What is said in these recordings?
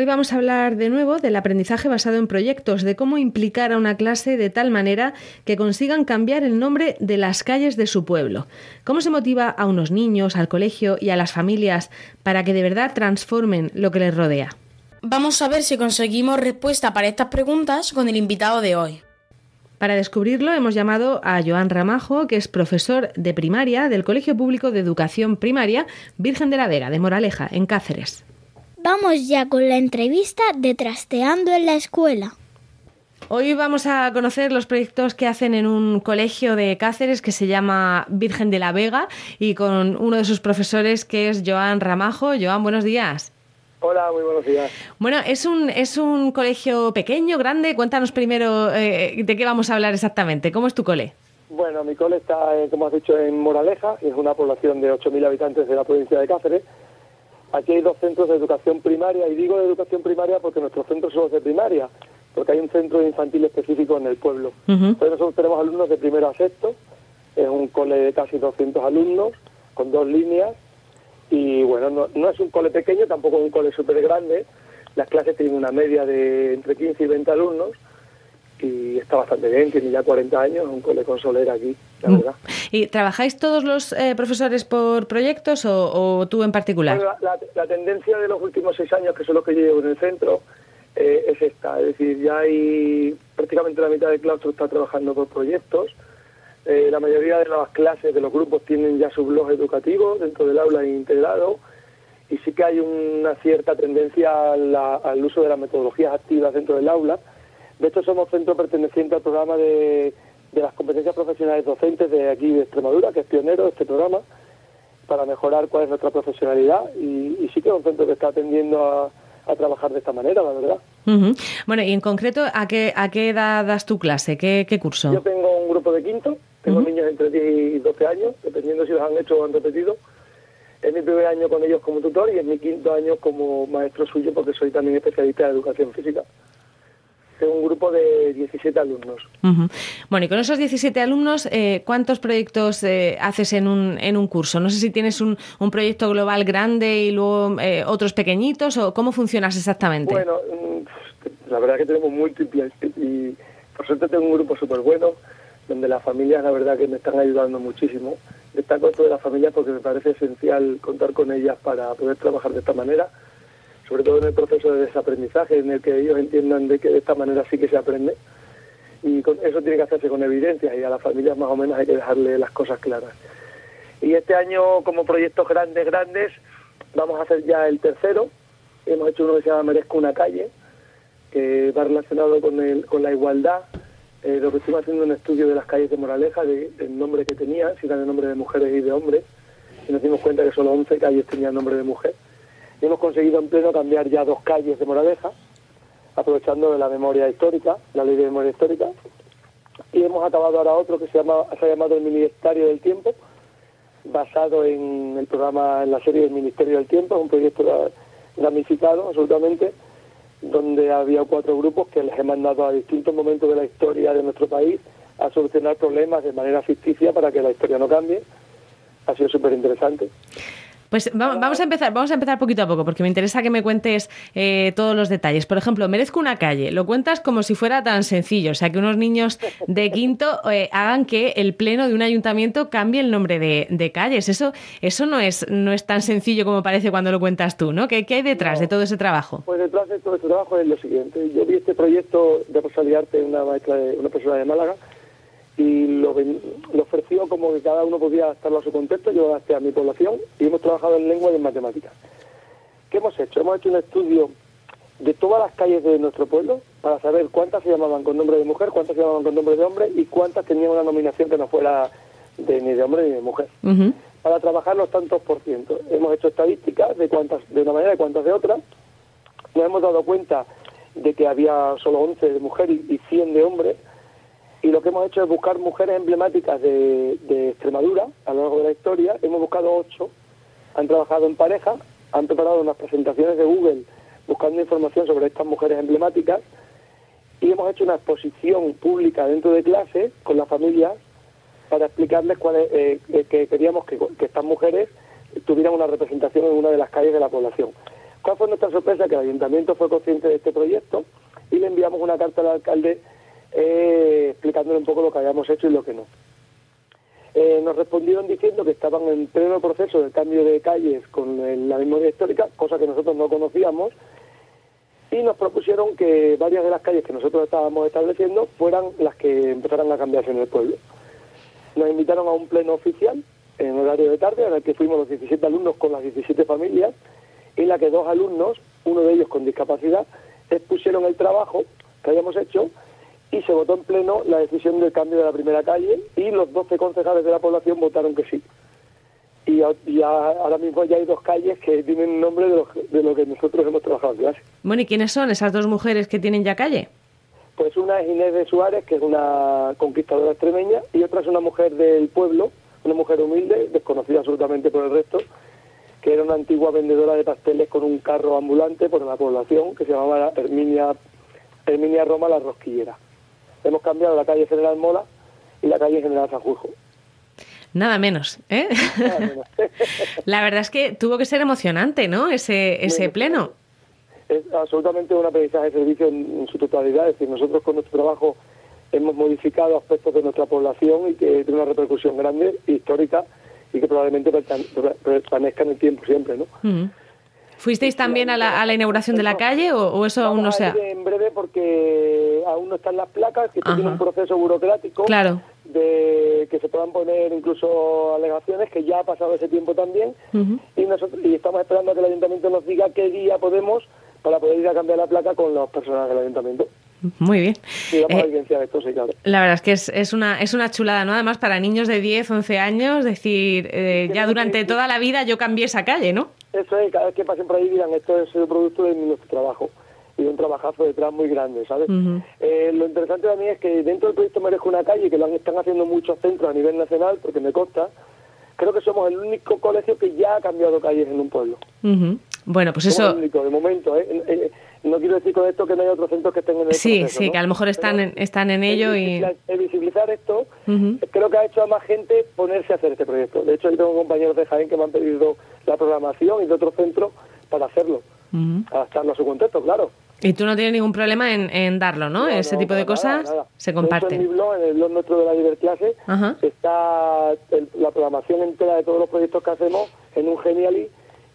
Hoy vamos a hablar de nuevo del aprendizaje basado en proyectos, de cómo implicar a una clase de tal manera que consigan cambiar el nombre de las calles de su pueblo. Cómo se motiva a unos niños, al colegio y a las familias para que de verdad transformen lo que les rodea. Vamos a ver si conseguimos respuesta para estas preguntas con el invitado de hoy. Para descubrirlo hemos llamado a Joan Ramajo, que es profesor de primaria del Colegio Público de Educación Primaria Virgen de la Vega, de Moraleja, en Cáceres. Vamos ya con la entrevista de Trasteando en la Escuela. Hoy vamos a conocer los proyectos que hacen en un colegio de Cáceres que se llama Virgen de la Vega y con uno de sus profesores que es Joan Ramajo. Joan, buenos días. Hola, muy buenos días. Bueno, es un, es un colegio pequeño, grande. Cuéntanos primero eh, de qué vamos a hablar exactamente. ¿Cómo es tu cole? Bueno, mi cole está, eh, como has dicho, en Moraleja, es una población de 8.000 habitantes de la provincia de Cáceres Aquí hay dos centros de educación primaria, y digo de educación primaria porque nuestros centros son los de primaria, porque hay un centro infantil específico en el pueblo. Entonces nosotros tenemos alumnos de primero a sexto, es un cole de casi 200 alumnos, con dos líneas, y bueno, no, es un cole pequeño, tampoco es un cole súper grande, las clases tienen una media de entre 15 y 20 alumnos, y está bastante bien, tiene ya 40 años, un cole con solera aquí, la mm. verdad. ¿Y trabajáis todos los eh, profesores por proyectos o, tú en particular? la, tendencia de los últimos seis años, que son los que yo llevo en el centro, eh, es esta, es decir, ya hay prácticamente la mitad del claustro está trabajando por proyectos, eh, la mayoría de las clases, de los grupos, tienen ya su blog educativo dentro del aula integrado, y sí que hay una cierta tendencia al uso de las metodologías activas dentro del aula, de hecho, somos centro perteneciente al programa de, las competencias profesionales docentes de aquí de Extremadura, que es pionero de este programa, para mejorar cuál es nuestra profesionalidad. Y, sí que es un centro que está atendiendo a, trabajar de esta manera, la verdad. Bueno, y en concreto, ¿a qué, ¿a qué edad das tu clase? ¿Qué, curso? Yo tengo un grupo de quinto, tengo niños entre 10 y 12 años, dependiendo si los han hecho o han repetido. Es mi primer año con ellos como tutor y es mi quinto año como maestro suyo porque soy también especialista en educación física un grupo de 17 alumnos. Bueno, y con esos 17 alumnos, eh, ¿cuántos proyectos eh, haces en un, en un curso? No sé si tienes un, un proyecto global grande y luego eh, otros pequeñitos, o cómo funcionas exactamente. Bueno, mm, la verdad que tenemos múltiples y por suerte tengo un grupo súper bueno, donde las familias la verdad que me están ayudando muchísimo. Destaco esto de las familias porque me parece esencial contar con ellas para poder trabajar de esta manera sobre todo en el proceso de desaprendizaje, en el que ellos entiendan de que de esta manera sí que se aprende. Y eso tiene que hacerse con evidencia y a las familias más o menos hay que dejarle las cosas claras. Y este año, como proyectos grandes, grandes, vamos a hacer ya el tercero. Hemos hecho uno que se llama Merezco una calle, que va relacionado con, el, con la igualdad. Eh, lo que estuvimos haciendo un estudio de las calles de Moraleja, del nombre que tenían, si eran el nombre de mujeres y de hombres, y nos dimos cuenta que solo 11 calles tenían nombre de mujer hemos conseguido en pleno cambiar ya dos calles de Moraleja, aprovechando de la memoria histórica, la ley de memoria histórica, y hemos acabado ahora otro que se, llama, se ha llamado el Ministerio del Tiempo, basado en el programa, en la serie del Ministerio del Tiempo, un proyecto ramificado absolutamente, donde había cuatro grupos que les he mandado a distintos momentos de la historia de nuestro país a solucionar problemas de manera ficticia para que la historia no cambie. Ha sido súper interesante. Pues vamos a empezar, vamos a empezar poquito a poco, porque me interesa que me cuentes eh, todos los detalles. Por ejemplo, merezco una calle. Lo cuentas como si fuera tan sencillo, o sea, que unos niños de quinto eh, hagan que el pleno de un ayuntamiento cambie el nombre de, calles. Eso, eso no es, no es tan sencillo como parece cuando lo cuentas tú, ¿no? ¿Qué, hay detrás de todo ese trabajo? Pues detrás de todo ese trabajo es lo siguiente. Yo vi este proyecto de Rosalía Arte, una maestra, de, una persona de Málaga, y lo, ofreció como que cada uno podía adaptarlo a su contexto, yo adapté a mi población y hemos trabajado en lengua y en matemáticas. ¿Qué hemos hecho? Hemos hecho un estudio de todas las calles de nuestro pueblo para saber cuántas se llamaban con nombre de mujer, cuántas se llamaban con nombre de hombre y cuántas tenían una nominación que no fuera de, ni de hombre ni de mujer. Para trabajar los tantos por ciento. Hemos hecho estadísticas de cuántas de una manera y cuántas de otra. Nos hemos dado cuenta de que había solo 11 de mujer y, y 100 de hombre y lo que hemos hecho es buscar mujeres emblemáticas de, Extremadura a lo largo de la historia. Hemos buscado ocho, han trabajado en pareja, han preparado unas presentaciones de Google buscando información sobre estas mujeres emblemáticas y hemos hecho una exposición pública dentro de clase con las familias para explicarles cuál eh, eh, que queríamos que, que estas mujeres tuvieran una representación en una de las calles de la población. ¿Cuál fue nuestra sorpresa? Que el ayuntamiento fue consciente de este proyecto y le enviamos una carta al alcalde eh, explicándole un poco lo que habíamos hecho y lo que no. Eh, nos respondieron diciendo que estaban en pleno proceso de cambio de calles con la memoria histórica, cosa que nosotros no conocíamos, y nos propusieron que varias de las calles que nosotros estábamos estableciendo fueran las que empezaran a cambiarse en el pueblo. Nos invitaron a un pleno oficial en horario de tarde, en el que fuimos los 17 alumnos con las 17 familias, en la que dos alumnos, uno de ellos con discapacidad, expusieron el trabajo que habíamos hecho y se votó en pleno la decisión del cambio de la primera calle y los 12 concejales de la población votaron que sí. Y, ahora mismo ya hay dos calles que tienen nombre de lo, de lo que nosotros hemos trabajado en clase. Bueno, ¿y quiénes son esas dos mujeres que tienen ya calle? Pues una es Inés de Suárez, que es una conquistadora extremeña, y otra es una mujer del pueblo, una mujer humilde, desconocida absolutamente por el resto, que era una antigua vendedora de pasteles con un carro ambulante por la población, que se llamaba Herminia, Herminia Roma la Rosquillera hemos cambiado la calle General Mola y la calle General Sanjurjo. Nada menos, ¿eh? la verdad es que tuvo que ser emocionante, ¿no? Ese, ese pleno. Es absolutamente un aprendizaje de servicio en, su totalidad. Es decir, nosotros con nuestro trabajo hemos modificado aspectos de nuestra población y que tiene una repercusión grande, histórica, y que probablemente permanezca en el tiempo siempre, ¿no? ¿Fuisteis también a la, a la inauguración de la calle o, eso aún no se ha...? En breve porque aún no están las placas, que tiene un proceso burocrático claro. de que se puedan poner incluso alegaciones, que ya ha pasado ese tiempo también, y, nosotros, y estamos esperando a que el ayuntamiento nos diga qué día podemos para poder ir a cambiar la placa con los personas del ayuntamiento. Muy bien. Eh, esto, sí, claro. La verdad es que es, es, una, es una chulada, ¿no? Además, para niños de 10, 11 años, decir, eh, ya durante toda la vida yo cambié esa calle, ¿no? Eso es, cada vez que pasen por ahí dirán, esto es el producto de nuestro trabajo y un trabajazo detrás muy grande, ¿sabes? Eh, lo interesante también es que dentro del proyecto Merezco una calle, que lo están haciendo muchos centros a nivel nacional, porque me consta, creo que somos el único colegio que ya ha cambiado calles en un pueblo. Bueno, pues eso... El único, de momento, ¿eh? No quiero decir con esto que no hay otros centros que estén en el Sí, sí, que a lo mejor están, en, están en ello y... visibilizar esto creo que ha hecho a más gente ponerse a hacer este proyecto. De hecho, yo tengo compañeros de Jaén que me han pedido la programación y de otros centros para hacerlo, adaptarlo a su contexto, claro. Y tú no tienes ningún problema en, darlo, ¿no? Ese tipo de cosas se comparte. en mi blog, en el blog nuestro de la Liberclase, está la programación entera de todos los proyectos que hacemos en un Geniali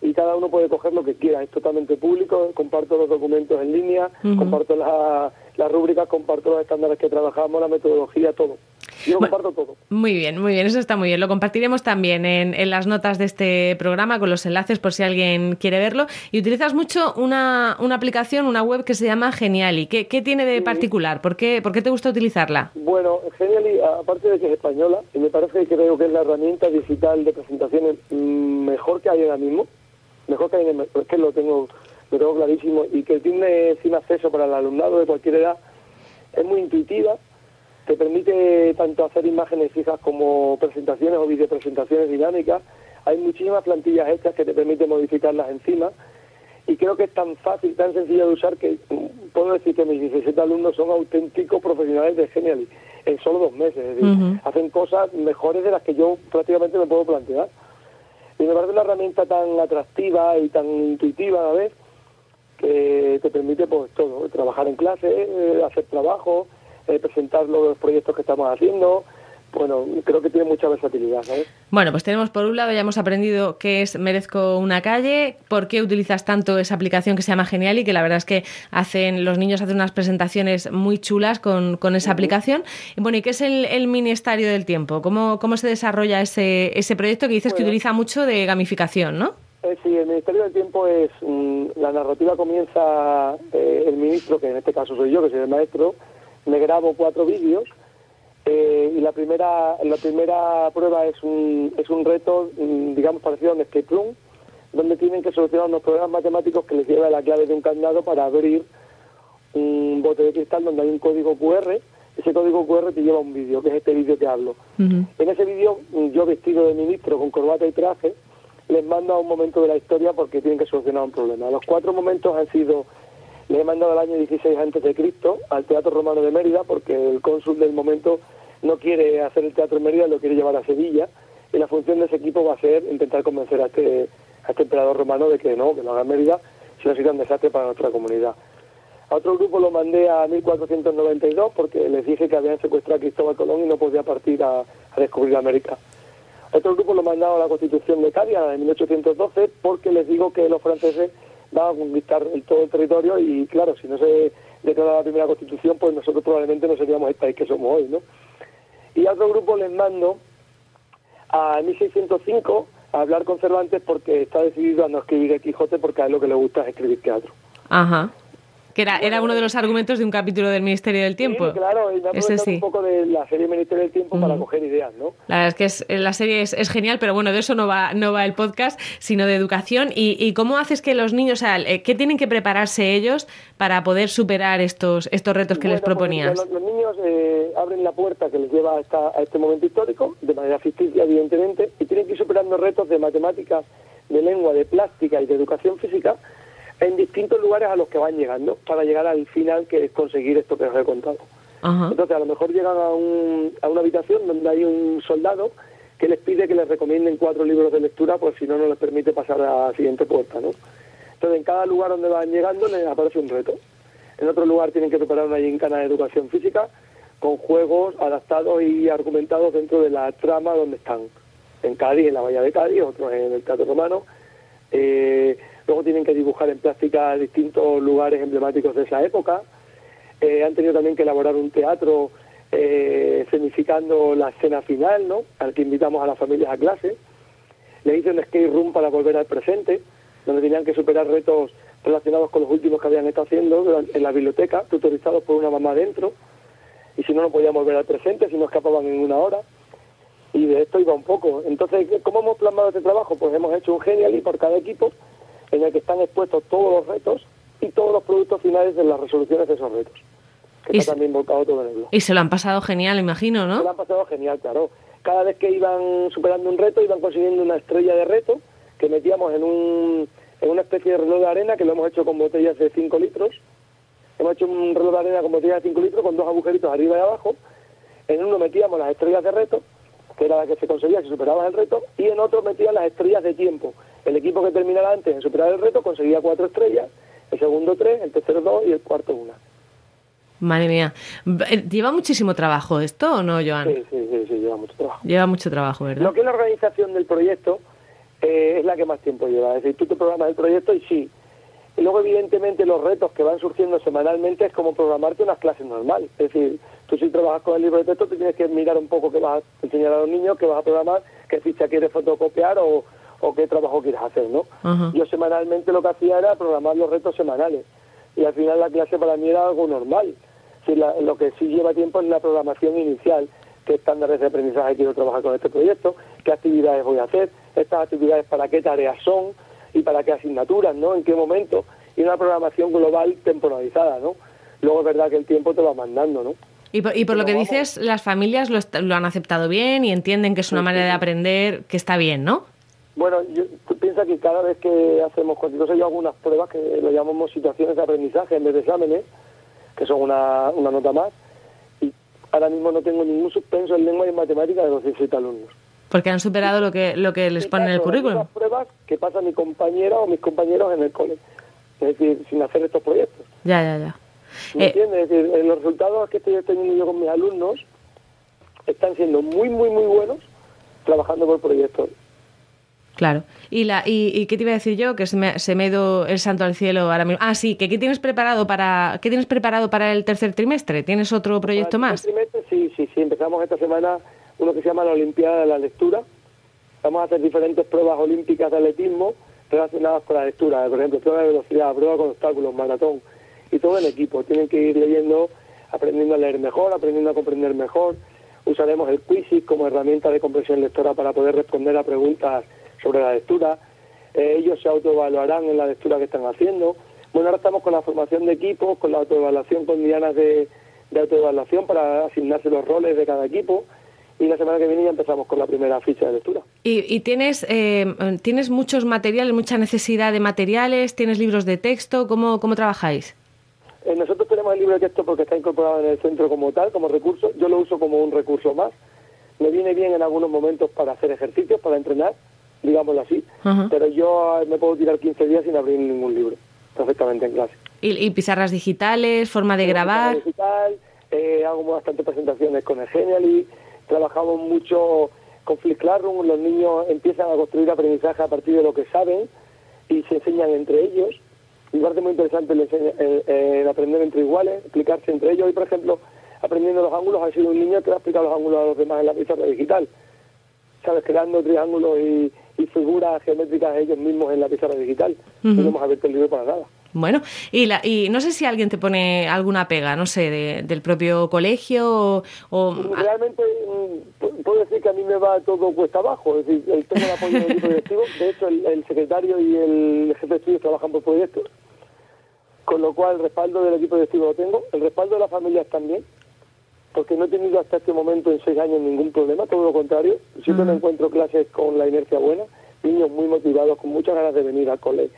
y cada uno puede coger lo que quiera. Es totalmente público, comparto los documentos en línea, comparto las rúbricas, comparto los estándares que trabajamos, la metodología, todo. Yo comparto todo. Muy bien, muy bien, eso está muy bien. Lo compartiremos también en, las notas de este programa con los enlaces por si alguien quiere verlo. Y utilizas mucho una, una aplicación, una web que se llama Geniali. ¿Qué, qué tiene de particular? ¿Por qué, ¿Por qué te gusta utilizarla? Bueno, Geniali, aparte de que es española, y me parece que creo que es la herramienta digital de presentaciones mm, mejor que hay ahora mismo, mejor que, es que lo tengo, lo tengo clarísimo, y que tiene sin acceso para el alumnado de cualquier edad, es muy intuitiva, te permite tanto hacer imágenes fijas como presentaciones o videopresentaciones dinámicas. Hay muchísimas plantillas hechas que te permiten modificarlas encima y creo que es tan fácil, tan sencillo de usar que mm, puedo decir que mis 17 alumnos son auténticos profesionales de Genially en solo dos meses. Es decir, hacen cosas mejores de las que yo prácticamente me puedo plantear. Y me parece una herramienta tan atractiva y tan intuitiva a la vez que te permite pues todo, trabajar en clase, eh, hacer trabajo, eh, presentar los proyectos que estamos haciendo, bueno, creo que tiene mucha versatilidad, ¿sabes? Bueno, pues tenemos por un lado, ya hemos aprendido qué es Merezco una calle, por qué utilizas tanto esa aplicación que se llama Genial y que la verdad es que hacen los niños hacen unas presentaciones muy chulas con, esa aplicación. Y bueno, ¿y qué es el, Ministerio del Tiempo? ¿Cómo, cómo se desarrolla ese, ese proyecto que dices que utiliza mucho de gamificación, no? Eh, sí, el Ministerio del Tiempo es, mm, la narrativa comienza eh, el ministro, que en este caso soy yo, que soy el maestro, me grabo cuatro vídeos eh, y la primera, la primera prueba es un, es un reto, mm, digamos, parecido a un escape room, donde tienen que solucionar unos problemas matemáticos que les lleva la clave de un candado para abrir un bote de cristal donde hay un código QR. Ese código QR te lleva un vídeo, que es este vídeo que hablo. En ese vídeo, mm, yo vestido de ministro con corbata y traje, les mando a un momento de la historia porque tienen que solucionar un problema. Los cuatro momentos han sido le he mandado al año 16 antes de Cristo al Teatro Romano de Mérida porque el cónsul del momento no quiere hacer el teatro en Mérida, lo quiere llevar a Sevilla y la función de ese equipo va a ser intentar convencer a este, a este emperador romano de que no, que no haga Mérida, si no sería un desastre para nuestra comunidad. A otro grupo lo mandé a 1492 porque les dije que habían secuestrado a Cristóbal Colón y no podía partir a, descubrir América. A otro grupo lo mandado a la Constitución de Cádiz, de 1812, porque les digo que los franceses van a conquistar el, todo el territorio y claro, si no se declara la primera constitución, pues nosotros probablemente no seríamos el país que somos hoy, ¿no? Y a otro grupo les mando a 1605 a hablar con Cervantes porque está decidido a no escribir el Quijote porque a él lo que le gusta es escribir teatro. Ajá. Que era, era uno de los argumentos de un capítulo del Ministerio del Tiempo. Sí, claro, y me sí. un poco de la serie Ministerio del Tiempo para coger ideas, ¿no? La verdad es que es, la serie es, es, genial, pero bueno, de eso no va, no va el podcast, sino de educación. ¿Y, y cómo haces que los niños, o sea, eh, qué tienen que prepararse ellos para poder superar estos, estos retos que les pues, proponías? los, niños eh, abren la puerta que les lleva a, esta, a este momento histórico, de manera ficticia, evidentemente, y tienen que ir superando retos de matemáticas, de lengua, de plástica y de educación física en distintos lugares a los que van llegando para llegar al final que es conseguir esto que os he contado. Entonces a lo mejor llegan a, un, a una habitación donde hay un soldado que les pide que les recomienden cuatro libros de lectura, pues si no, no les permite pasar a la siguiente puerta, ¿no? Entonces en cada lugar donde van llegando les aparece un reto. En otro lugar tienen que preparar una gincana de educación física con juegos adaptados y argumentados dentro de la trama donde están. En Cádiz, en la Bahía de Cádiz, otros en el Teatro Romano. Eh, Luego tienen que dibujar en plástica distintos lugares emblemáticos de esa época. Eh, han tenido también que elaborar un teatro eh, escenificando la escena final, ¿no? Al que invitamos a las familias a clase. Le hice un skate room para volver al presente, donde tenían que superar retos relacionados con los últimos que habían estado haciendo en la biblioteca, tutorizados por una mamá dentro. Y si no, no podían volver al presente, si no escapaban en una hora. Y de esto iba un poco. Entonces, ¿cómo hemos plasmado este trabajo? Pues hemos hecho un genial y por cada equipo en el que están expuestos todos los retos y todos los productos finales de las resoluciones de esos retos. Que está también volcado todo en Y se lo han pasado genial, imagino, ¿no? Se lo han pasado genial, claro. Cada vez que iban superando un reto, iban consiguiendo una estrella de reto que metíamos en, un, en una especie de reloj de arena que lo hemos hecho con botellas de 5 litros. Hemos hecho un reloj de arena con botellas de 5 litros con dos agujeritos arriba y abajo. En uno metíamos las estrellas de reto, que era la que se conseguía si superabas el reto, y en otro metían las estrellas de tiempo, el equipo que terminara antes en superar el reto conseguía cuatro estrellas, el segundo tres, el tercero dos y el cuarto una. Madre mía. Eh, ¿Lleva muchísimo trabajo esto o no, Joan? Sí, sí, sí, lleva mucho trabajo. Lleva mucho trabajo, ¿verdad? Lo que es la organización del proyecto eh, es la que más tiempo lleva. Es decir, tú te programas el proyecto y sí. Y luego, evidentemente, los retos que van surgiendo semanalmente es como programarte unas clases normales. Es decir, tú si trabajas con el libro de texto, te tienes que mirar un poco qué vas a enseñar a los niños, qué vas a programar, qué ficha quieres fotocopiar o, o qué trabajo quieres hacer, ¿no? Yo semanalmente lo que hacía era programar los retos semanales y al final la clase para mí era algo normal. Si lo que sí lleva tiempo es la programación inicial, qué estándares de aprendizaje quiero trabajar con este proyecto, qué actividades voy a hacer, estas actividades para qué tareas son y para qué asignaturas, ¿no? En qué momento y una programación global temporalizada, ¿no? Luego es verdad que el tiempo te va mandando, ¿no? Y por, y por lo que dices, las familias lo, lo, han aceptado bien y entienden que es una manera de aprender que está bien, ¿no? Bueno, yo, tú piensas que cada vez que hacemos cualquier yo hago unas pruebas que lo llamamos situaciones de aprendizaje en vez de exámenes, que son una, nota más, y ahora mismo no tengo ningún suspenso en lengua y en matemática de los 17 alumnos. Porque han superado lo que, lo que les pone en el currículum. Las pruebas que pasa mi compañera o mis compañeros en el cole. Es decir, sin hacer estos proyectos. Ya, ya, ya. ¿Me Eh, entiendes? Es decir, los resultados que estoy teniendo yo con mis alumnos están siendo muy, muy, muy buenos trabajando por proyectos. Claro. ¿Y, la, y, y qué te iba a decir yo? Que se me, se me ha ido el santo al cielo ahora mismo. Ah, sí, que ¿qué tienes preparado para, ¿qué tienes preparado para el tercer trimestre? ¿Tienes otro proyecto Para el más? trimestre, sí, sí, sí. Empezamos esta semana uno que se llama la Olimpiada de la Lectura. Vamos a hacer diferentes pruebas olímpicas de atletismo relacionadas con la lectura. Por ejemplo, prueba de velocidad, prueba con obstáculos, maratón. Y todo en equipo. Tienen que ir leyendo, aprendiendo a leer mejor, aprendiendo a comprender mejor. Usaremos el Quizzes como herramienta de comprensión lectora para poder responder a preguntas sobre la lectura. Eh, ellos se autoevaluarán en la lectura que están haciendo. Bueno, ahora estamos con la formación de equipos, con la autoevaluación con dianas de, de autoevaluación para asignarse los roles de cada equipo. Y la semana que viene ya empezamos con la primera ficha de lectura. ¿Y, y tienes, eh, tienes muchos materiales, mucha necesidad de materiales? ¿Tienes libros de texto? ¿Cómo, cómo trabajáis? Eh, nosotros tenemos el libro de texto porque está incorporado en el centro como tal, como recurso. Yo lo uso como un recurso más. Me viene bien en algunos momentos para hacer ejercicios, para entrenar, digámoslo así. Ajá. Pero yo eh, me puedo tirar 15 días sin abrir ningún libro, perfectamente en clase. ¿Y, y pizarras digitales, forma de grabar? Digital, eh, hago bastante presentaciones con el Genially, trabajamos mucho con Flip Classroom, los niños empiezan a construir aprendizaje a partir de lo que saben y se enseñan entre ellos. Y me parece muy interesante el, el- el aprender entre iguales, explicarse entre ellos. Hoy, por ejemplo, aprendiendo los ángulos, ha sido un niño que ha explicado los ángulos a los demás en la pizarra digital. ¿Sabes? Creando triángulos y, y figuras geométricas ellos mismos en la pizarra digital. Ujú. No hemos abierto el libro para nada. Bueno, y, la, y no sé si alguien te pone alguna pega, no sé, de- del propio colegio o... o- Realmente mm, pu- puedo decir que a mí me va todo cuesta abajo, es decir, el tengo el apoyo del equipo directivo, de hecho el, el secretario y el jefe de estudios trabajan por proyectos, con lo cual el respaldo del equipo directivo lo tengo, el respaldo de las familias también, porque no he tenido hasta este momento en seis años ningún problema, todo lo contrario, siempre me encuentro clases con la inercia buena, niños muy motivados, con muchas ganas de venir al cole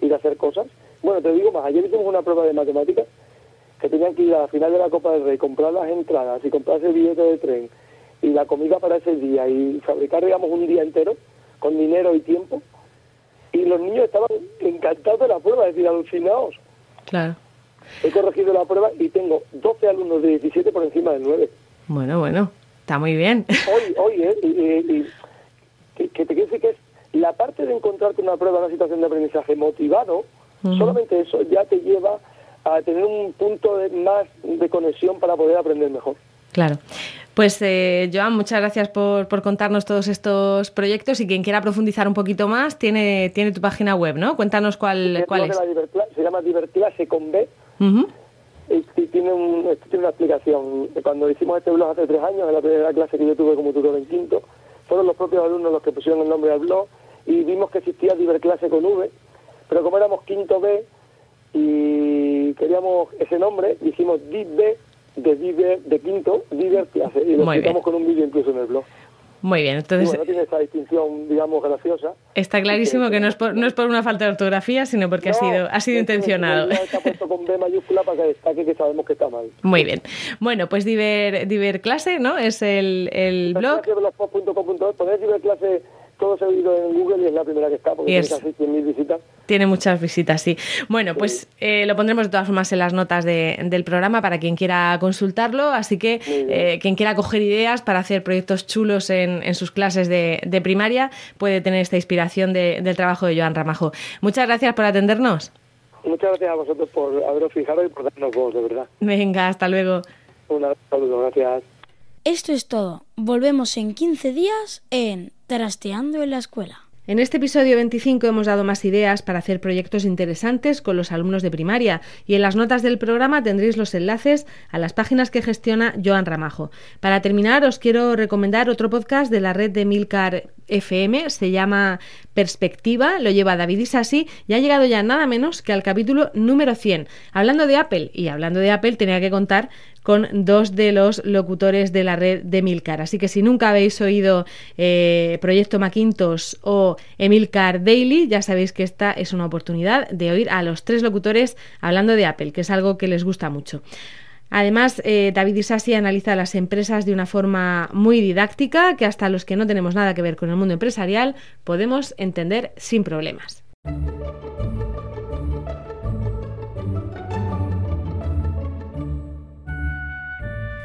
y de hacer cosas. Bueno, te digo más, ayer hicimos una prueba de matemáticas que tenían que ir a la final de la Copa del Rey, comprar las entradas y comprarse el billete de tren y la comida para ese día y fabricar, digamos, un día entero con dinero y tiempo. Y los niños estaban encantados de la prueba, es decir, alucinados. Claro. He corregido la prueba y tengo 12 alumnos de 17 por encima de 9. Bueno, bueno, está muy bien. Hoy, hoy, ¿eh? Y, y- y- que, que te quiero decir que es la parte de encontrarte una prueba, una situación de aprendizaje motivado, solamente eso ya te lleva a tener un punto de, más de conexión para poder aprender mejor. Claro. Pues, eh, Joan, muchas gracias por, por contarnos todos estos proyectos y quien quiera profundizar un poquito más tiene, tiene tu página web, ¿no? Cuéntanos cuál, cuál es. se llama Diverclase con B Ujú. y, y tiene, un, esto tiene una explicación. Cuando hicimos este blog hace tres años, en la primera clase que yo tuve como tutor en quinto, fueron los propios alumnos los que pusieron el nombre al blog y vimos que existía Diverclase con V, pero como éramos quinto B y queríamos ese nombre, dijimos DIV de Diver, de quinto, Diverclase, y lo Muy explicamos bien. con un vídeo incluso en el blog. Muy bien, Y entonces bueno, tiene esa distinción, digamos, graciosa. está clarísimo que no es, por, no es por una falta de ortografía, sino porque ha No, sido, ha sido es que intencionado. Está puesto con B mayúscula para que destaque que sabemos que está mal. Muy bien. Bueno, pues Diver, Diver Clase, ¿no? Es el, el blog. blog. Poner ciberclase todo seguido en Google y es la primera que está porque tiene casi 100.000 visitas. Tiene muchas visitas, sí. Bueno, pues eh, lo pondremos de todas formas en las notas de- del programa para quien quiera consultarlo. Así que eh, quien quiera coger ideas para hacer proyectos chulos en, en sus clases de, de primaria puede tener esta inspiración de- del trabajo de Joan Ramajo. Muchas gracias por atendernos. Muchas gracias a vosotros por haberos fijado y por darnos voz, de verdad. Venga, hasta luego. Un saludo, gracias. Esto es todo. Volvemos en 15 días en Trasteando en la Escuela. En este episodio 25 hemos dado más ideas para hacer proyectos interesantes con los alumnos de primaria y en las notas del programa tendréis los enlaces a las páginas que gestiona Joan Ramajo. Para terminar, os quiero recomendar otro podcast de la red de Milcar FM, se llama Perspectiva, lo lleva David Isasi y ha llegado ya nada menos que al capítulo número 100. Hablando de Apple, y hablando de Apple tenía que contar con dos de los locutores de la red de Milcar. Así que si nunca habéis oído eh, Proyecto Macintosh o Emilcar Daily, ya sabéis que esta es una oportunidad de oír a los tres locutores hablando de Apple, que es algo que les gusta mucho. Además, eh, David Isasi analiza las empresas de una forma muy didáctica que hasta los que no tenemos nada que ver con el mundo empresarial podemos entender sin problemas.